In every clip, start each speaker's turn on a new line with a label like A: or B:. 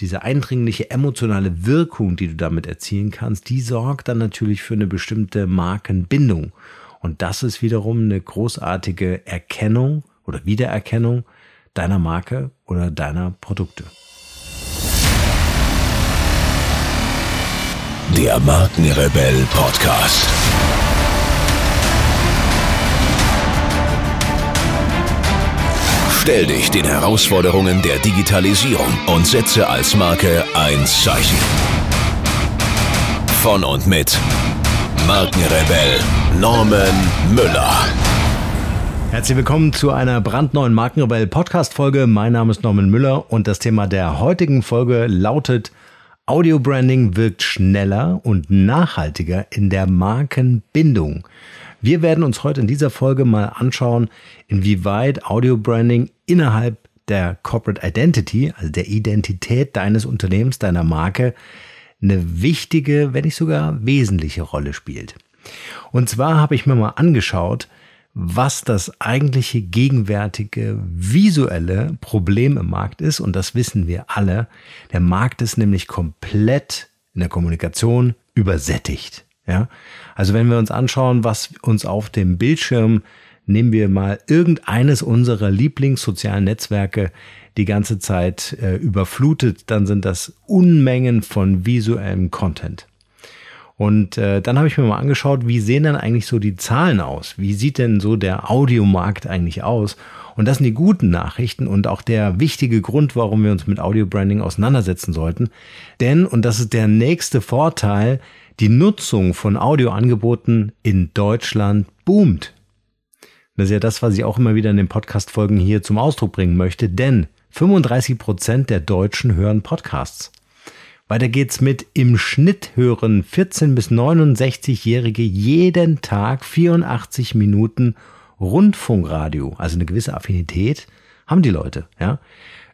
A: diese eindringliche emotionale Wirkung, die du damit erzielen kannst, die sorgt dann natürlich für eine bestimmte Markenbindung. Und das ist wiederum eine großartige Erkennung oder Wiedererkennung deiner Marke oder deiner Produkte.
B: Der Markenrebell Podcast. Stell dich den Herausforderungen der Digitalisierung und setze als Marke ein Zeichen. Von und mit Markenrebell Norman Müller.
A: Herzlich willkommen zu einer brandneuen Markenrebell Podcast Folge. Mein Name ist Norman Müller und das Thema der heutigen Folge lautet Audio Branding wirkt schneller und nachhaltiger in der Markenbindung. Wir werden uns heute in dieser Folge mal anschauen, inwieweit Audio Branding innerhalb der Corporate Identity, also der Identität deines Unternehmens, deiner Marke, eine wichtige, wenn nicht sogar wesentliche Rolle spielt. Und zwar habe ich mir mal angeschaut, was das eigentliche gegenwärtige visuelle Problem im Markt ist. Und das wissen wir alle. Der Markt ist nämlich komplett in der Kommunikation übersättigt. Ja? Also wenn wir uns anschauen, was uns auf dem Bildschirm, nehmen wir mal irgendeines unserer Lieblingssozialen Netzwerke die ganze Zeit äh, überflutet, dann sind das Unmengen von visuellem Content. Und äh, dann habe ich mir mal angeschaut, wie sehen denn eigentlich so die Zahlen aus? Wie sieht denn so der Audiomarkt eigentlich aus? Und das sind die guten Nachrichten und auch der wichtige Grund, warum wir uns mit Audio Branding auseinandersetzen sollten. Denn, und das ist der nächste Vorteil, die Nutzung von Audioangeboten in Deutschland boomt. Das ist ja das, was ich auch immer wieder in den Podcast-Folgen hier zum Ausdruck bringen möchte, denn 35 Prozent der Deutschen hören Podcasts. Weiter geht's mit im Schnitt hören 14 bis 69-Jährige jeden Tag 84 Minuten Rundfunkradio, also eine gewisse Affinität haben die Leute, ja.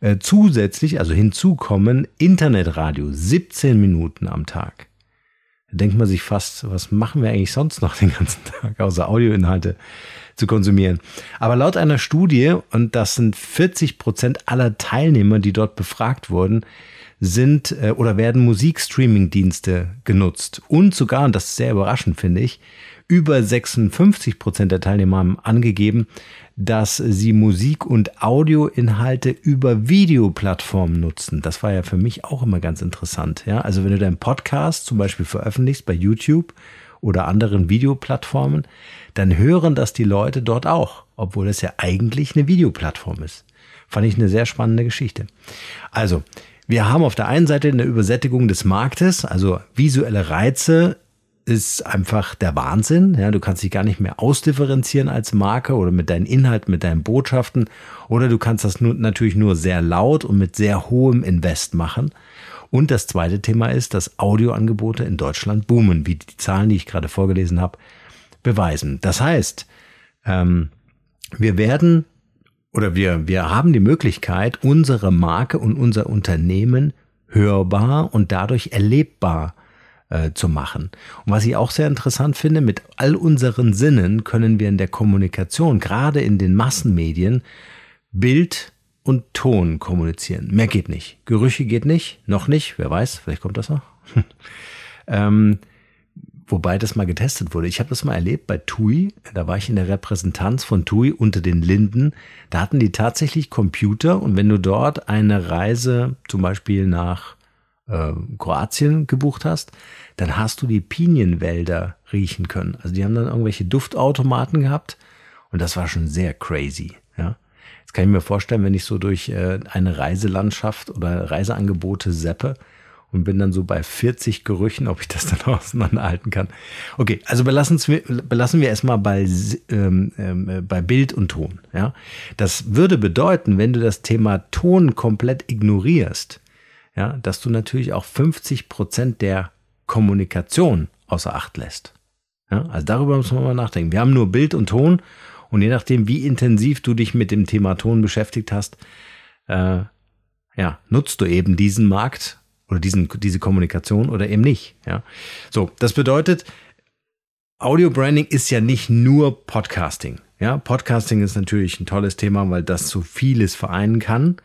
A: Äh, zusätzlich, also hinzukommen Internetradio 17 Minuten am Tag denkt man sich fast, was machen wir eigentlich sonst noch den ganzen Tag, außer Audioinhalte zu konsumieren. Aber laut einer Studie, und das sind 40 Prozent aller Teilnehmer, die dort befragt wurden, sind äh, oder werden Musikstreaming-Dienste genutzt. Und sogar, und das ist sehr überraschend, finde ich, über 56 Prozent der Teilnehmer haben angegeben, dass sie Musik- und Audioinhalte über Videoplattformen nutzen. Das war ja für mich auch immer ganz interessant. Ja, also wenn du deinen Podcast zum Beispiel veröffentlichst bei YouTube oder anderen Videoplattformen, dann hören das die Leute dort auch, obwohl es ja eigentlich eine Videoplattform ist. Fand ich eine sehr spannende Geschichte. Also, wir haben auf der einen Seite eine Übersättigung des Marktes, also visuelle Reize ist einfach der Wahnsinn. Ja, du kannst dich gar nicht mehr ausdifferenzieren als Marke oder mit deinen Inhalten, mit deinen Botschaften. Oder du kannst das nur, natürlich nur sehr laut und mit sehr hohem Invest machen. Und das zweite Thema ist, dass Audioangebote in Deutschland boomen, wie die Zahlen, die ich gerade vorgelesen habe, beweisen. Das heißt, ähm, wir werden oder wir, wir haben die Möglichkeit, unsere Marke und unser Unternehmen hörbar und dadurch erlebbar äh, zu machen. Und was ich auch sehr interessant finde, mit all unseren Sinnen können wir in der Kommunikation, gerade in den Massenmedien, Bild und Ton kommunizieren. Mehr geht nicht. Gerüche geht nicht, noch nicht, wer weiß, vielleicht kommt das noch. ähm, wobei das mal getestet wurde. Ich habe das mal erlebt bei TUI. Da war ich in der Repräsentanz von TUI unter den Linden. Da hatten die tatsächlich Computer und wenn du dort eine Reise zum Beispiel nach äh, Kroatien gebucht hast, dann hast du die Pinienwälder riechen können. Also die haben dann irgendwelche Duftautomaten gehabt und das war schon sehr crazy. Ja, jetzt kann ich mir vorstellen, wenn ich so durch äh, eine Reiselandschaft oder Reiseangebote seppe und bin dann so bei 40 Gerüchen, ob ich das dann auseinanderhalten kann. Okay, also belassen wir, belassen wir erstmal bei, ähm, äh, bei Bild und Ton. Ja, das würde bedeuten, wenn du das Thema Ton komplett ignorierst, ja, dass du natürlich auch 50 Prozent der Kommunikation außer Acht lässt. Ja, also darüber muss man mal nachdenken. Wir haben nur Bild und Ton und je nachdem, wie intensiv du dich mit dem Thema Ton beschäftigt hast, äh, ja, nutzt du eben diesen Markt oder diesen, diese Kommunikation oder eben nicht. Ja, so, das bedeutet, Audio Branding ist ja nicht nur Podcasting. Ja, Podcasting ist natürlich ein tolles Thema, weil das so vieles vereinen kann.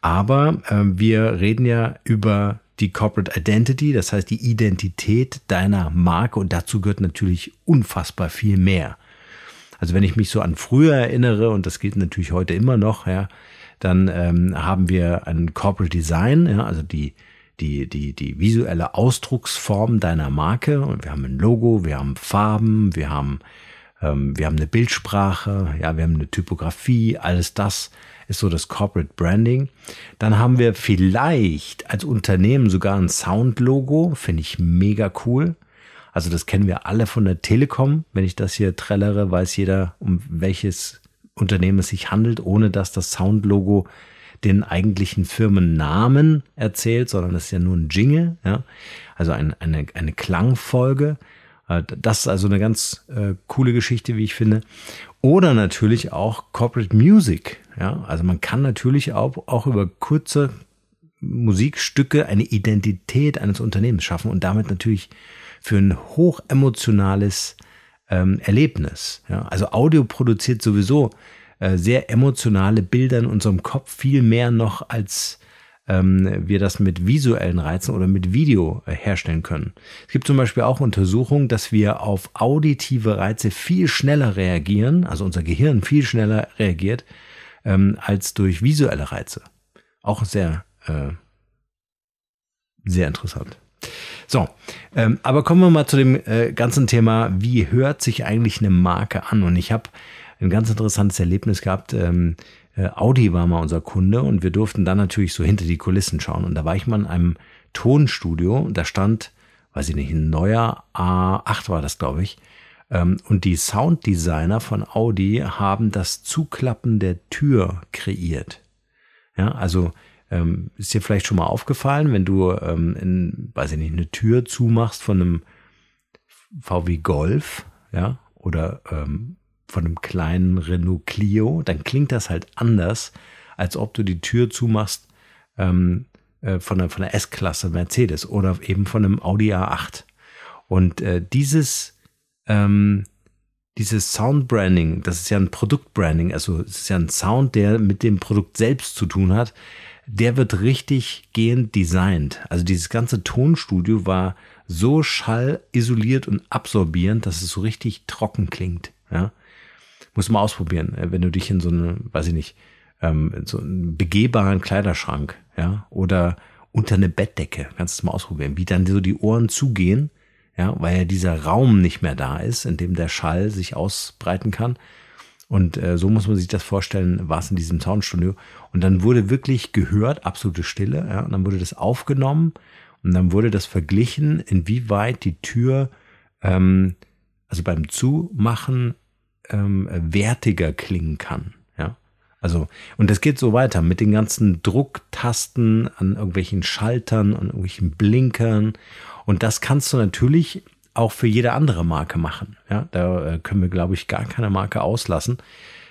A: Aber äh, wir reden ja über die Corporate Identity, das heißt die Identität deiner Marke und dazu gehört natürlich unfassbar viel mehr. Also wenn ich mich so an früher erinnere, und das gilt natürlich heute immer noch, ja, dann ähm, haben wir ein Corporate Design, ja, also die, die, die, die visuelle Ausdrucksform deiner Marke. Und wir haben ein Logo, wir haben Farben, wir haben, ähm, wir haben eine Bildsprache, ja, wir haben eine Typografie, alles das ist so das Corporate Branding. Dann haben wir vielleicht als Unternehmen sogar ein Sound-Logo, finde ich mega cool. Also das kennen wir alle von der Telekom. Wenn ich das hier trällere, weiß jeder, um welches Unternehmen es sich handelt, ohne dass das Sound-Logo den eigentlichen Firmennamen erzählt, sondern es ist ja nur ein Jingle, ja. Also ein, eine, eine Klangfolge. Äh, das ist also eine ganz äh, coole Geschichte, wie ich finde. Oder natürlich auch Corporate Music. Ja, also man kann natürlich auch, auch über kurze Musikstücke eine Identität eines Unternehmens schaffen und damit natürlich für ein hochemotionales ähm, Erlebnis. Ja, also Audio produziert sowieso äh, sehr emotionale Bilder in unserem Kopf, viel mehr noch als ähm, wir das mit visuellen Reizen oder mit Video äh, herstellen können. Es gibt zum Beispiel auch Untersuchungen, dass wir auf auditive Reize viel schneller reagieren, also unser Gehirn viel schneller reagiert, ähm, als durch visuelle Reize. Auch sehr, äh, sehr interessant. So, ähm, aber kommen wir mal zu dem äh, ganzen Thema, wie hört sich eigentlich eine Marke an? Und ich habe ein ganz interessantes Erlebnis gehabt. Ähm, äh, Audi war mal unser Kunde und wir durften dann natürlich so hinter die Kulissen schauen. Und da war ich mal in einem Tonstudio und da stand, weiß ich nicht, ein neuer A8 war das, glaube ich. Ähm, und die Sounddesigner von Audi haben das Zuklappen der Tür kreiert. Ja, also ähm, ist dir vielleicht schon mal aufgefallen, wenn du, ähm, in, weiß ich nicht, eine Tür zumachst von einem VW Golf, ja, oder von einem kleinen Renault Clio, dann klingt das halt anders, als ob du die Tür zumachst ähm, äh, von der, von der S-Klasse Mercedes oder eben von einem Audi A8. Und äh, dieses, ähm, dieses Soundbranding, das ist ja ein Produktbranding, also es ist ja ein Sound, der mit dem Produkt selbst zu tun hat, der wird richtig gehend designt. Also dieses ganze Tonstudio war so schallisoliert und absorbierend, dass es so richtig trocken klingt. Ja? Muss mal ausprobieren, äh, wenn du dich in so eine, weiß ich nicht, ähm, in so einen begehbaren Kleiderschrank, ja, oder unter eine Bettdecke, kannst du mal ausprobieren, wie dann so die Ohren zugehen, ja, weil ja dieser Raum nicht mehr da ist, in dem der Schall sich ausbreiten kann. Und äh, so muss man sich das vorstellen, war es in diesem Soundstudio. Und dann wurde wirklich gehört, absolute Stille, ja, und dann wurde das aufgenommen und dann wurde das verglichen, inwieweit die Tür, ähm, also beim Zumachen ähm, wertiger klingen kann. Ja, also und das geht so weiter mit den ganzen Drucktasten an irgendwelchen Schaltern und irgendwelchen Blinkern. Und das kannst du natürlich auch für jede andere Marke machen. Ja, da äh, können wir, glaube ich, gar keine Marke auslassen,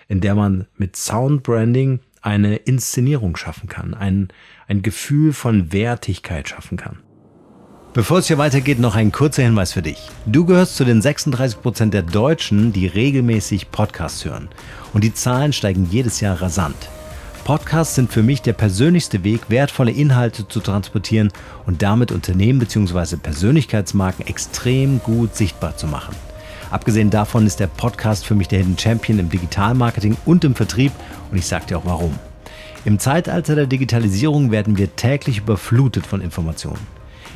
A: in der man mit Soundbranding eine Inszenierung schaffen kann, ein, ein Gefühl von Wertigkeit schaffen kann. Bevor es hier weitergeht, noch ein kurzer Hinweis für dich. Du gehörst zu den 36 Prozent der Deutschen, die regelmäßig Podcasts hören. Und die Zahlen steigen jedes Jahr rasant. Podcasts sind für mich der persönlichste Weg, wertvolle Inhalte zu transportieren und damit Unternehmen bzw. Persönlichkeitsmarken extrem gut sichtbar zu machen. Abgesehen davon ist der Podcast für mich der Hidden Champion im Digitalmarketing und im Vertrieb und ich sage dir auch warum. Im Zeitalter der Digitalisierung werden wir täglich überflutet von Informationen.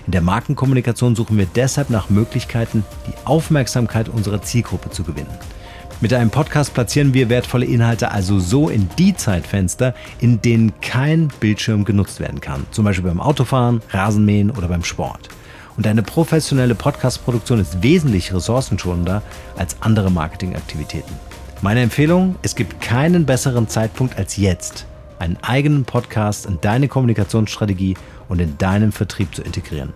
A: In der Markenkommunikation suchen wir deshalb nach Möglichkeiten, die Aufmerksamkeit unserer Zielgruppe zu gewinnen. Mit einem Podcast platzieren wir wertvolle Inhalte also so in die Zeitfenster, in denen kein Bildschirm genutzt werden kann. Zum Beispiel beim Autofahren, Rasenmähen oder beim Sport. Und eine professionelle Podcast-Produktion ist wesentlich ressourcenschonender als andere Marketingaktivitäten. Meine Empfehlung, es gibt keinen besseren Zeitpunkt als jetzt, einen eigenen Podcast in deine Kommunikationsstrategie und in deinen Vertrieb zu integrieren.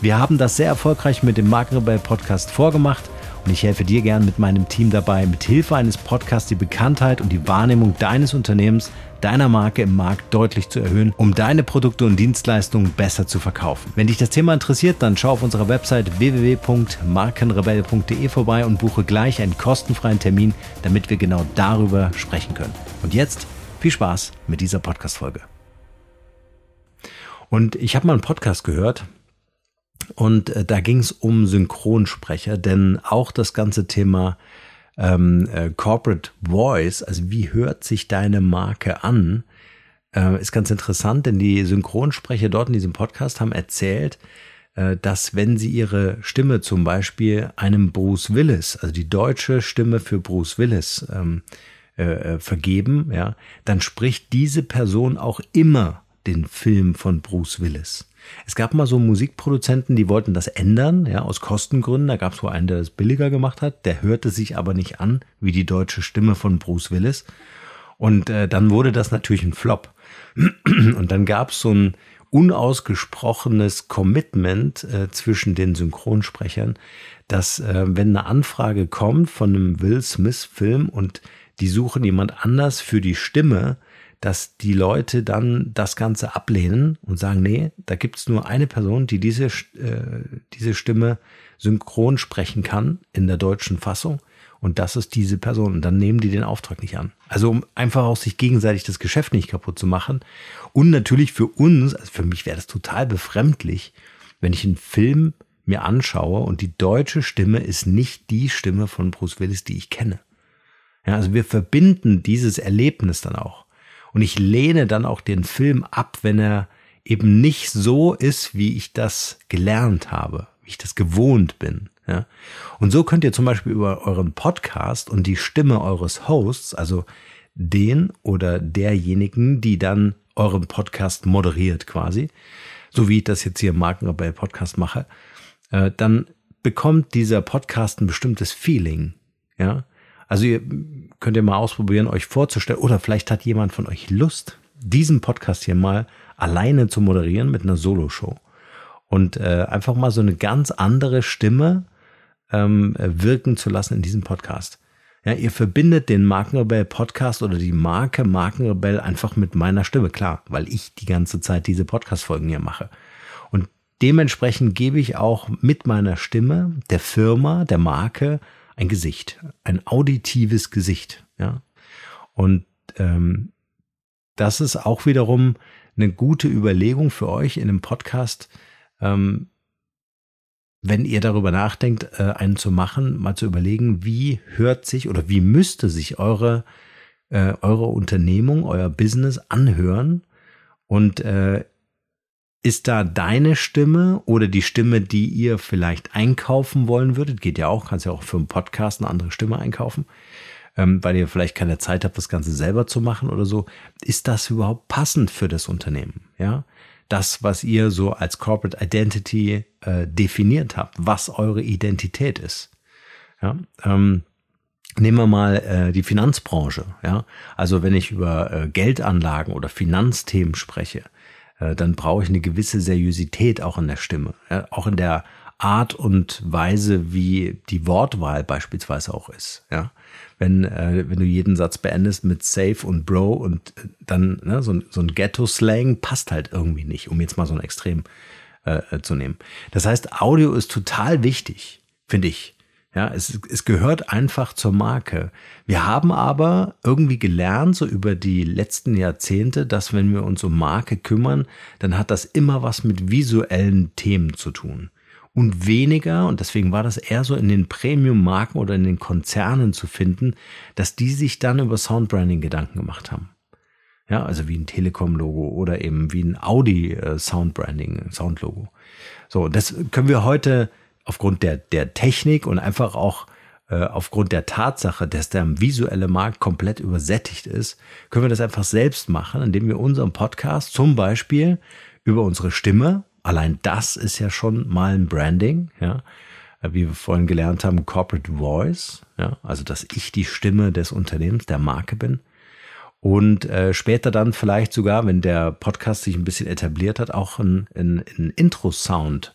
A: Wir haben das sehr erfolgreich mit dem Markenrebell Podcast vorgemacht Und ich helfe dir gern mit meinem Team dabei, mit Hilfe eines Podcasts die Bekanntheit und die Wahrnehmung deines Unternehmens, deiner Marke im Markt deutlich zu erhöhen, um deine Produkte und Dienstleistungen besser zu verkaufen. Wenn dich das Thema interessiert, dann schau auf unserer Website www.markenrebell.de vorbei und buche gleich einen kostenfreien Termin, damit wir genau darüber sprechen können. Und jetzt viel Spaß mit dieser Podcast-Folge. Und ich habe mal einen Podcast gehört, und äh, da ging es um Synchronsprecher, denn auch das ganze Thema ähm, äh, Corporate Voice, also wie hört sich deine Marke an, äh, ist ganz interessant, denn die Synchronsprecher dort in diesem Podcast haben erzählt, äh, dass wenn sie ihre Stimme zum Beispiel einem Bruce Willis, also die deutsche Stimme für Bruce Willis, ähm, äh, äh vergeben, ja, dann spricht diese Person auch immer den Film von Bruce Willis. Es gab mal so Musikproduzenten, die wollten das ändern, ja, aus Kostengründen. Da gab es wohl einen, der das billiger gemacht hat. Der hörte sich aber nicht an wie die deutsche Stimme von Bruce Willis. Und äh, dann wurde das natürlich ein Flop. Und dann gab es so ein unausgesprochenes Commitment äh, zwischen den Synchronsprechern, dass äh, wenn eine Anfrage kommt von einem Will Smith-Film und die suchen jemand anders für die Stimme, dass die Leute dann das Ganze ablehnen und sagen, nee, da gibt's nur eine Person, die diese, äh, diese Stimme synchron sprechen kann in der deutschen Fassung. Und das ist diese Person. Und dann nehmen die den Auftrag nicht an. Also um einfach auch sich gegenseitig das Geschäft nicht kaputt zu machen. Und natürlich für uns, also für mich wäre das total befremdlich, wenn ich einen Film mir anschaue und die deutsche Stimme ist nicht die Stimme von Bruce Willis, die ich kenne. Ja, also wir verbinden dieses Erlebnis dann auch. Und ich lehne dann auch den Film ab, wenn er eben nicht so ist, wie ich das gelernt habe, wie ich das gewohnt bin. Ja? Und so könnt ihr zum Beispiel über euren Podcast und die Stimme eures Hosts, also den oder derjenigen, die dann euren Podcast moderiert quasi, so wie ich das jetzt hier im Markenrebell Podcast mache, äh, dann bekommt dieser Podcast ein bestimmtes Feeling. Ja, also ihr könnt ihr mal ausprobieren, euch vorzustellen, oder vielleicht hat jemand von euch Lust, diesen Podcast hier mal alleine zu moderieren mit einer Solo-Show. Und äh, einfach mal so eine ganz andere Stimme ähm, wirken zu lassen in diesem Podcast. Ja, ihr verbindet den Markenrebell Podcast oder die Marke Markenrebell einfach mit meiner Stimme, klar, weil ich die ganze Zeit diese Podcast-Folgen hier mache. Und dementsprechend gebe ich auch mit meiner Stimme der Firma, der Marke, ein Gesicht, ein auditives Gesicht. Ja? Und ähm, das ist auch wiederum eine gute Überlegung für euch in einem Podcast, ähm, wenn ihr darüber nachdenkt, äh, einen zu machen, mal zu überlegen, wie hört sich oder wie müsste sich eure, äh, eure Unternehmung, euer Business anhören und äh, ist da deine Stimme oder die Stimme, die ihr vielleicht einkaufen wollen würdet? Geht ja auch, kannst ja auch für einen Podcast eine andere Stimme einkaufen, ähm, weil ihr vielleicht keine Zeit habt, das Ganze selber zu machen oder so. Ist das überhaupt passend für das Unternehmen? Ja, das, was ihr so als Corporate Identity äh, definiert habt, was eure Identität ist. Ja, ähm, Nehmen wir mal äh, die Finanzbranche. Ja, also wenn ich über äh, Geldanlagen oder Finanzthemen spreche, dann brauche ich eine gewisse Seriosität auch in der Stimme, ja, auch in der Art und Weise, wie die Wortwahl beispielsweise auch ist. Ja, wenn äh, wenn du jeden Satz beendest mit Safe und Bro und äh, dann ne, so, so ein Ghetto-Slang passt halt irgendwie nicht, um jetzt mal so ein Extrem äh, äh zu nehmen. Das heißt, Audio ist total wichtig, finde ich. Ja, es, es gehört einfach zur Marke. Wir haben aber irgendwie gelernt, so über die letzten Jahrzehnte, dass wenn wir uns um Marke kümmern, dann hat das immer was mit visuellen Themen zu tun. Und weniger, und deswegen war das eher so in den Premium-Marken oder in den Konzernen zu finden, dass die sich dann über Soundbranding Gedanken gemacht haben. Ja, also wie ein Telekom-Logo oder eben wie ein Audi äh, Soundlogo. So, das können wir heute aufgrund der, der Technik und einfach auch äh, aufgrund der Tatsache, dass der visuelle Markt komplett übersättigt ist, können wir das einfach selbst machen, indem wir unseren Podcast zum Beispiel über unsere Stimme, allein das ist ja schon mal ein Branding, ja, wie wir vorhin gelernt haben, Corporate Voice, ja, also dass ich die Stimme des Unternehmens, der Marke bin. Und äh, später dann vielleicht sogar, wenn der Podcast sich ein bisschen etabliert hat, auch ein, ein, ein Intro-Sound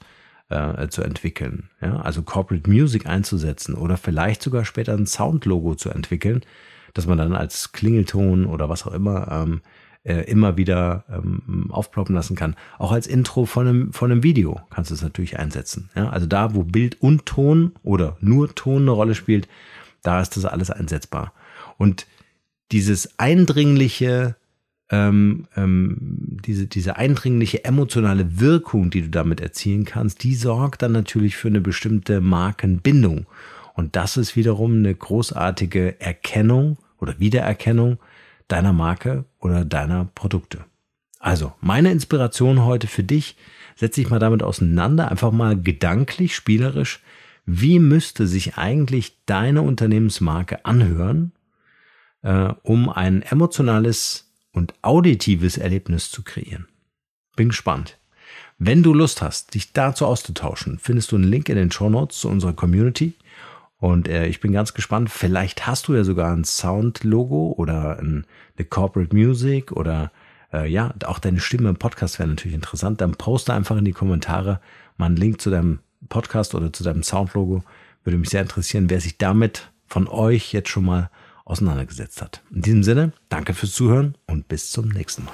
A: äh, zu entwickeln. Ja? Also Corporate Music einzusetzen oder vielleicht sogar später ein Soundlogo zu entwickeln, dass man dann als Klingelton oder was auch immer ähm, äh, immer wieder ähm, aufploppen lassen kann. Auch als Intro von einem, von einem Video kannst du es natürlich einsetzen. Ja? Also da, wo Bild und Ton oder nur Ton eine Rolle spielt, da ist das alles einsetzbar. Und dieses eindringliche, ähm, ähm, diese, diese eindringliche emotionale Wirkung, die du damit erzielen kannst, die sorgt dann natürlich für eine bestimmte Markenbindung. Und das ist wiederum eine großartige Erkennung oder Wiedererkennung deiner Marke oder deiner Produkte. Also, meine Inspiration heute für dich, setz dich mal damit auseinander, einfach mal gedanklich, spielerisch, wie müsste sich eigentlich deine Unternehmensmarke anhören, äh, um ein emotionales und auditives Erlebnis zu kreieren. Bin gespannt. Wenn du Lust hast, dich dazu auszutauschen, findest du einen Link in den Show Notes zu unserer Community. Und äh, ich bin ganz gespannt. Vielleicht hast du ja sogar ein Sound-Logo oder ein, eine Corporate Music oder äh, ja, auch deine Stimme im Podcast wäre natürlich interessant. Dann poste einfach in die Kommentare mal einen Link zu deinem Podcast oder zu deinem Sound-Logo. Würde mich sehr interessieren, wer sich damit von euch jetzt schon mal auseinandergesetzt hat. In diesem Sinne, danke fürs Zuhören und bis zum nächsten Mal.